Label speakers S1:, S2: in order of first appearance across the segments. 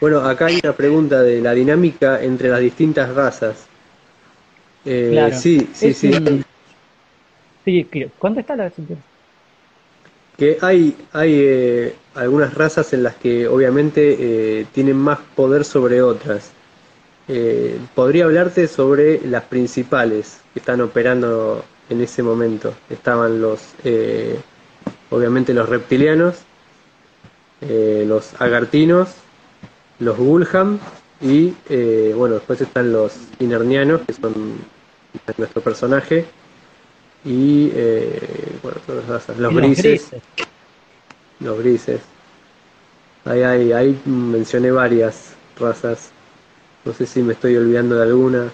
S1: Bueno, acá hay una pregunta de la dinámica entre las distintas razas. Eh,
S2: Claro.
S1: Sí, sí,
S2: Es
S1: sí.
S2: Sí, contestala si quieres.
S1: Que hay, hay eh, algunas razas en las que obviamente eh, tienen más poder sobre otras. Eh, podría hablarte sobre las principales que están operando en ese momento. Estaban los, eh, obviamente los reptilianos, eh, los agartinos, los Gulham y eh, bueno, después están los inernianos, que son nuestro personaje, y eh, bueno, todas las razas, los
S2: Y
S1: grises, los grises. Ahí, ahí, ahí mencioné varias razas. No sé si me estoy olvidando de alguna.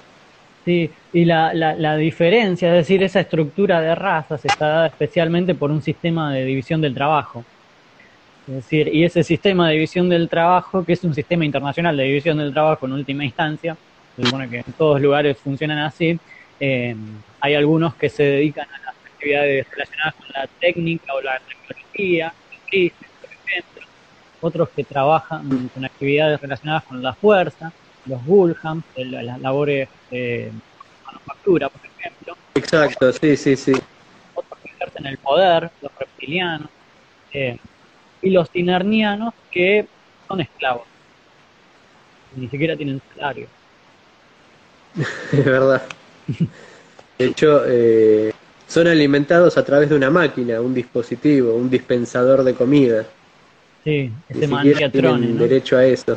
S2: Sí, y la, la, la diferencia, es decir, esa estructura de razas está dada especialmente por un sistema de división del trabajo. Es decir, y ese sistema de división del trabajo, que es un sistema internacional de división del trabajo en última instancia, se supone que en todos lugares funcionan así, eh, hay algunos que se dedican a las actividades relacionadas con la técnica o la tecnología, crisis, por ejemplo, otros que trabajan con actividades relacionadas con la fuerza, los Gulham, las labores de manufactura, por ejemplo,
S1: Exacto, sí, sí, sí.
S2: otros que ejercen el poder, los reptilianos, eh, y los tinernianos que son esclavos. Ni siquiera tienen salario.
S1: Es verdad. De hecho, eh, son alimentados a través de una máquina, un dispositivo, un dispensador de comida.
S2: Sí,
S1: Ni
S2: ese
S1: siquiera
S2: Mangiatrone,
S1: tienen
S2: ¿no?
S1: derecho a eso.